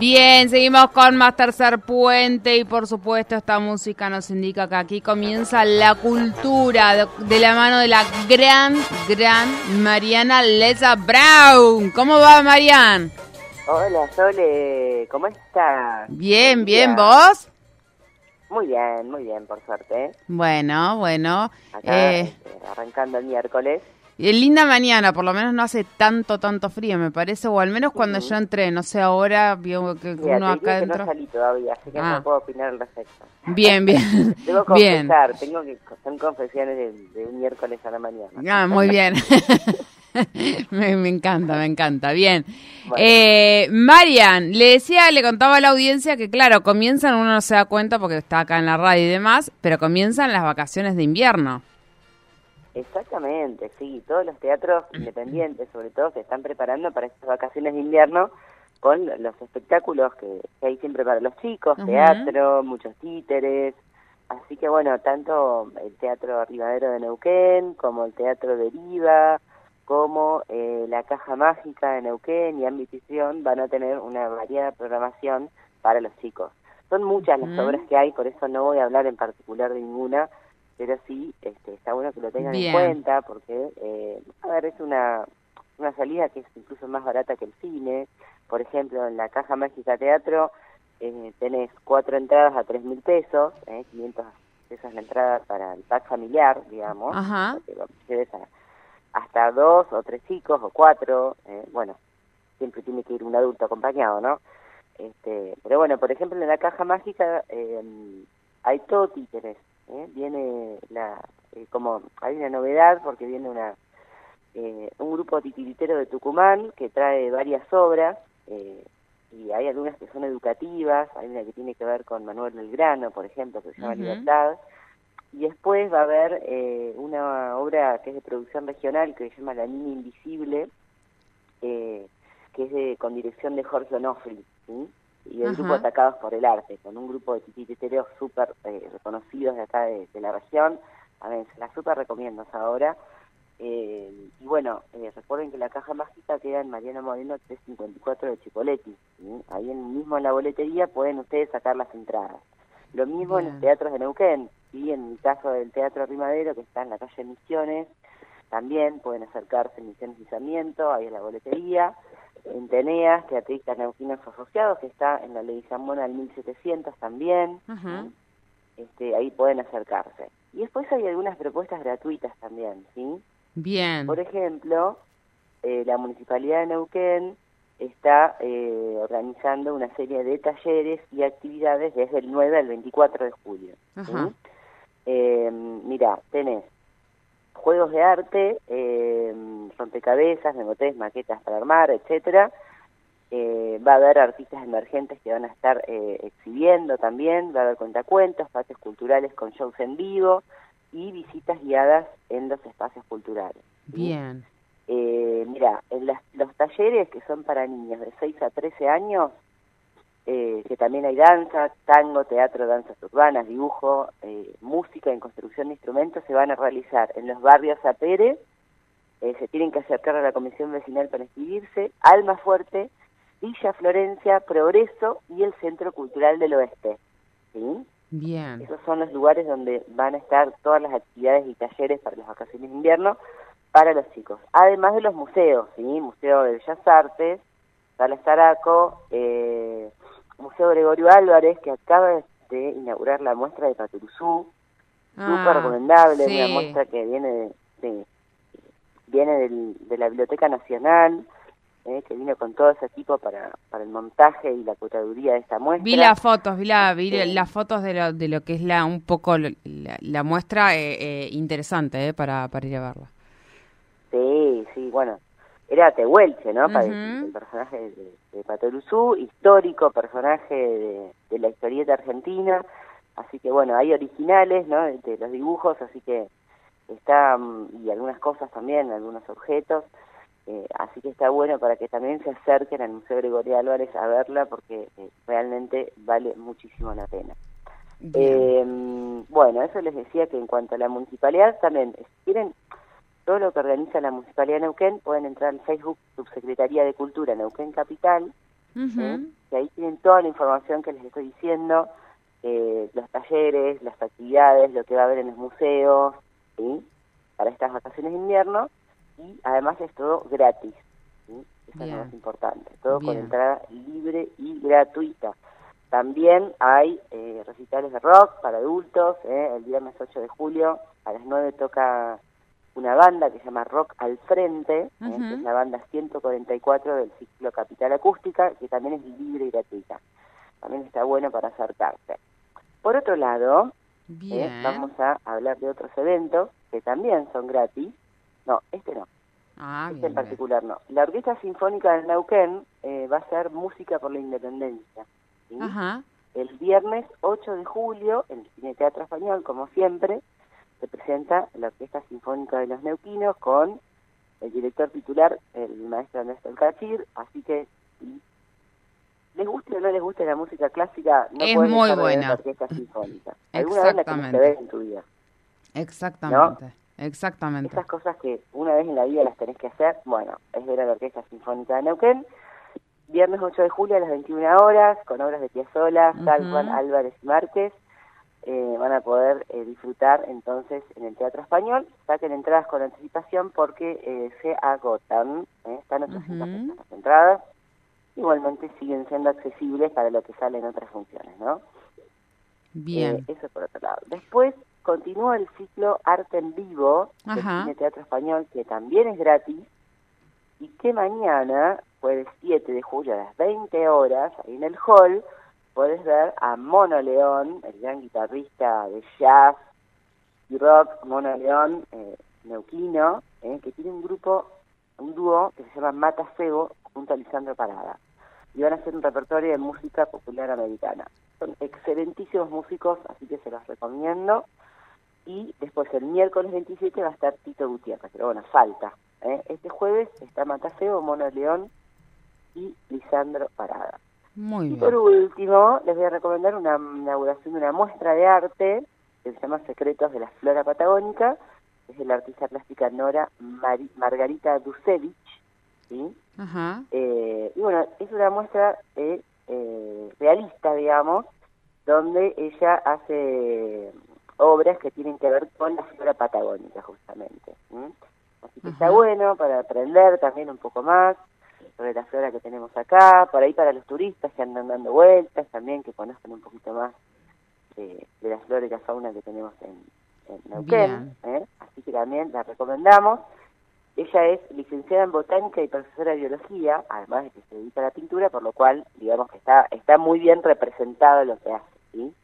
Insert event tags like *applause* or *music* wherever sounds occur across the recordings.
Bien, seguimos con más tercer puente y por supuesto esta música nos indica que aquí comienza la cultura de, de la mano de la gran, gran Mariana Leza Brown. ¿Cómo va Marian? Hola Sole, ¿cómo estás? Bien, bien, ¿vos? Muy bien, muy bien, por suerte. Bueno, bueno. Acá, eh, arrancando el miércoles. Linda mañana, por lo menos no hace tanto, tanto frío, me parece, o al menos cuando yo entré, no sé, ahora vio que uno acá dentro... no salí todavía, así que no ah. puedo opinar al respecto. Bien, bien. *laughs* Tengo *laughs* que confesar, tengo que, son confesiones de, un miércoles a la mañana. Ah, muy bien. *laughs* me, encanta, me encanta. Bien. Eh, Marian, le decía, le contaba a la audiencia que, claro, comienzan, uno no se da cuenta porque está acá en la radio y demás, pero comienzan las vacaciones de invierno. Exactamente, sí, todos los teatros independientes, sobre todo, se están preparando para estas vacaciones de invierno con los espectáculos que, hay siempre para los chicos, teatro, muchos títeres, así que bueno, tanto el Teatro Rivadero de Neuquén como el Teatro Deriva, como eh, la Caja Mágica de Neuquén y Ambitición van a tener una variada programación para los chicos. Son muchas las obras que hay, por eso no voy a hablar en particular de ninguna, pero sí este, está bueno que lo tengan en cuenta porque, eh, a ver, es una, una salida que es incluso más barata que el cine. Por ejemplo, en la Caja Mágica Teatro eh, tenés cuatro entradas a tres mil pesos, eh, 500 pesos la entrada para el pack familiar, digamos. Ajá. hasta dos o tres chicos o cuatro, eh, bueno, siempre tiene que ir un adulto acompañado, ¿no? Este, pero bueno, por ejemplo, en la Caja Mágica eh, hay todo títeres, ¿eh? viene la eh, como hay una novedad porque viene una eh, un grupo titiritero de Tucumán que trae varias obras y hay algunas que son educativas hay una que tiene que ver con Manuel Belgrano por ejemplo que se llama Libertad y después va a haber una obra que es de producción regional que se llama La Niña Invisible que es de, con dirección de Jorge Onofri ¿sí? Y el grupo Atacados por el Arte, con un grupo de titiriteros súper eh, reconocidos de acá de, la región. A ver, se la súper recomiendo ahora. Eh, y bueno, eh, recuerden que la caja mágica queda en Mariano Moreno 354 de Chipoletti. Ahí en, mismo en la boletería pueden ustedes sacar las entradas. Lo mismo en los teatros de Neuquén. Y en el caso del Teatro Rimadero, que está en la calle Misiones, también pueden acercarse en Misiones y ahí en la boletería en Teneas, Teatristas Neuquinos Asociados, que está en la ley Zamora al 1700 también. este, ahí pueden acercarse. Y después hay algunas propuestas gratuitas también, ¿sí? Bien. Por ejemplo, eh, la Municipalidad de Neuquén está eh, organizando una serie de talleres y actividades desde el 9 al 24 de julio. Eh, mira, tenés juegos de arte, eh, rompecabezas, memotés, maquetas para armar, etcétera. Eh, va a haber artistas emergentes que van a estar eh, exhibiendo también, va a haber cuentacuentos, espacios culturales con shows en vivo y visitas guiadas en los espacios culturales. Bien. Eh, mira, en los talleres que son para niños de 6 a 13 años, eh, que también hay danza, tango, teatro, danzas urbanas, dibujo, eh, música en construcción de instrumentos, se van a realizar en los barrios Apere, eh, se tienen que acercar a la comisión vecinal para inscribirse, Alma Fuerte, Villa Florencia, Progreso y el Centro Cultural del Oeste. ¿sí? Bien. Esos son los lugares donde van a estar todas las actividades y talleres para las vacaciones de invierno para los chicos. Además de los museos, ¿sí? Museo de Bellas Artes, Sala Zaraco, eh, Museo Gregorio Álvarez, que acaba de inaugurar la muestra de Paturuzú, súper ah, recomendable, una muestra que viene de, viene de la Biblioteca Nacional, eh, que vino con todo ese equipo para, para el montaje y la curaduría de esta muestra. Vi las fotos, vi, la, vi las fotos de lo, de lo que es la un poco la, muestra eh, eh, interesante eh, para, para ir a verla. Sí, sí, bueno, era Tehuelche, ¿no? El personaje de, de histórico personaje de, la historieta argentina. Así que bueno, hay originales, ¿no? De, los dibujos, así que está, mm, y algunas cosas también, algunos objetos. Eh, así que está bueno para que también se acerquen al Museo Gregorio Álvarez a verla porque eh, realmente vale muchísimo la pena. Eh, bueno, eso les decía que en cuanto a la municipalidad también, si quieren todo lo que organiza la Municipalidad de Neuquén, pueden entrar al Facebook Subsecretaría de Cultura Neuquén Capital que ahí tienen toda la información que les estoy diciendo, eh, los talleres, las actividades, lo que va a haber en los museos, ¿sí? para estas vacaciones de invierno, y además es todo gratis, ¿sí? eso es lo más importante, todo con entrada libre y gratuita. También hay eh, recitales de rock para adultos, ¿eh? el viernes 8 de julio a las 9 toca una banda que se llama Rock al Frente, ¿eh? que es la banda 144 del ciclo Capital Acústica, que también es libre y gratuita. También está bueno para acercarse. Por otro lado, ¿eh? vamos a hablar de otros eventos que también son gratis. No, este no. Ah, este en particular no. La Orquesta Sinfónica del Neuquén eh, va a ser Música por la Independencia. El viernes 8 de julio, en el Cine Teatro Español, como siempre, se presenta la Orquesta Sinfónica de los Neuquinos con el director titular, el maestro Néstor Cachir, así que les guste o no les guste la música clásica, no es muy buena. la Orquesta Sinfónica. *laughs* Alguna vez la que ver en tu vida. Exactamente. Exactamente. Esas cosas que una vez en la vida las tenés que hacer, bueno, es ver a la Orquesta Sinfónica de Neuquén. Viernes 8 de julio a las 21 horas, con obras de Piazzolla, uh Álvarez y Márquez. Eh, van a poder eh, disfrutar entonces en el Teatro Español. Saquen entradas con anticipación porque eh, se agotan. Están 800 las entradas. Igualmente siguen siendo accesibles para lo que sale en otras funciones, ¿no? Bien. eso por otro lado. Después continúa el ciclo Arte en Vivo del Teatro Español, que también es gratis, y que mañana, jueves 7 de julio a las 20 horas, ahí en el hall, puedes ver a Mono León, el gran guitarrista de jazz y rock, Mono León, eh, neuquino, eh, que tiene un grupo, un dúo que se llama Mata Cebo junto a Lisandro Parada. Y van a hacer un repertorio de música popular americana. Son excelentísimos músicos, así que se los recomiendo. Y después el miércoles 27 va a estar Tito Gutiérrez, pero bueno, falta. ¿eh? Este jueves está Matacebo, Mono León y Lisandro Parada. Muy y por último, les voy a recomendar una inauguración de una muestra de arte que se llama Secretos de la Flora Patagónica, es de la artista plástica Nora Margarita Dusevich, ¿sí? Eh, y bueno, es una muestra eh, realista, digamos, donde ella hace obras que tienen que ver con la flora patagónica, justamente. Así que está bueno para aprender también un poco más sobre la flora que tenemos acá, por ahí para los turistas que andan dando vueltas también, que conozcan un poquito más de, la flora y la fauna que tenemos en, Neuquén. ¿eh? Así que también la recomendamos. Ella es licenciada en botánica y profesora de biología, además de que se dedica a la pintura, por lo cual, digamos que está, está muy bien representado lo que hace, ¿sí?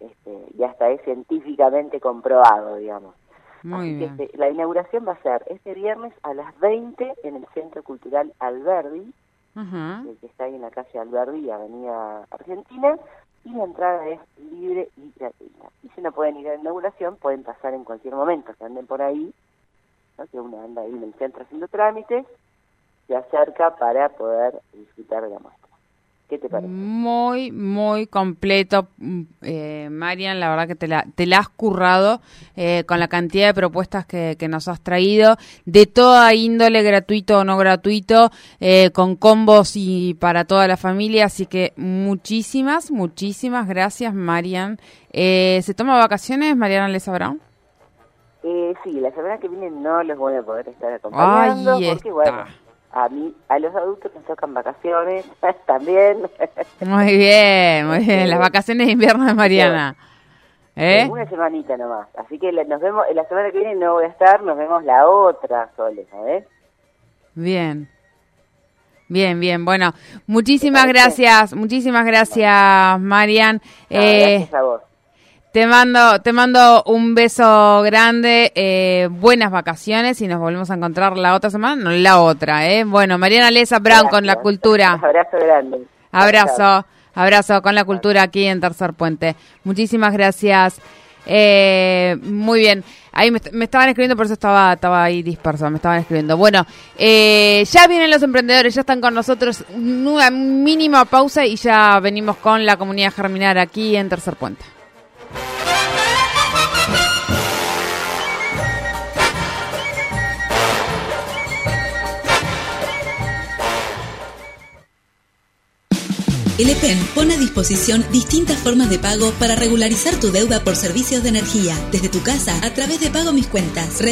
Este, y hasta es científicamente comprobado, digamos. Muy bien. Este, la inauguración va a ser este viernes a las 20 en el Centro Cultural Alberdi, que está ahí en la calle Alberdi, Avenida Argentina, y la entrada es libre y gratuita. Y si no pueden ir a la inauguración, pueden pasar en cualquier momento, que anden por ahí, que uno anda ahí en el centro haciendo trámites, se acerca para poder disfrutar de la muestra. ¿Qué te parece? Muy, muy completo, mm, eh, Marian. La verdad que te la, te la has currado eh, con la cantidad de propuestas que, que, nos has traído, de toda índole, gratuito o no gratuito, eh, con combos y para toda la familia. Así que muchísimas, muchísimas gracias, Marian. Eh, ¿Se toma vacaciones, Mariana Lesa Brown? Eh, sí, la semana que viene no les voy a poder estar acompañando. Ahí porque, Bueno, a mí, a los adultos nos tocan vacaciones *laughs* también. Muy bien, muy bien. Las vacaciones de invierno de Mariana. ¿Eh? Una semanita nomás. Así que nos vemos, la semana que viene no voy a estar, nos vemos la otra, Sole, ¿sabes? Bien. Bien, bien. Bueno, muchísimas gracias, muchísimas gracias, Marian. eh, gracias a vos. Te mando, te mando un beso grande, eh, buenas vacaciones y nos volvemos a encontrar la otra semana, no la otra, ¿eh? Bueno, Mariana Lesa Brown con la cultura. abrazo grande. Abrazo, abrazo con la cultura aquí en Tercer Puente. Muchísimas gracias. Eh, muy bien. Ahí me, estaban escribiendo, por eso estaba, estaba ahí disperso, me estaban escribiendo. Bueno, eh, ya vienen los emprendedores, ya están con nosotros. Una mínima pausa y ya venimos con la comunidad Germinar aquí en Tercer Puente. El EPEN pone a disposición distintas formas de pago para regularizar tu deuda por servicios de energía, desde tu casa a través de Pago Mis Cuentas, red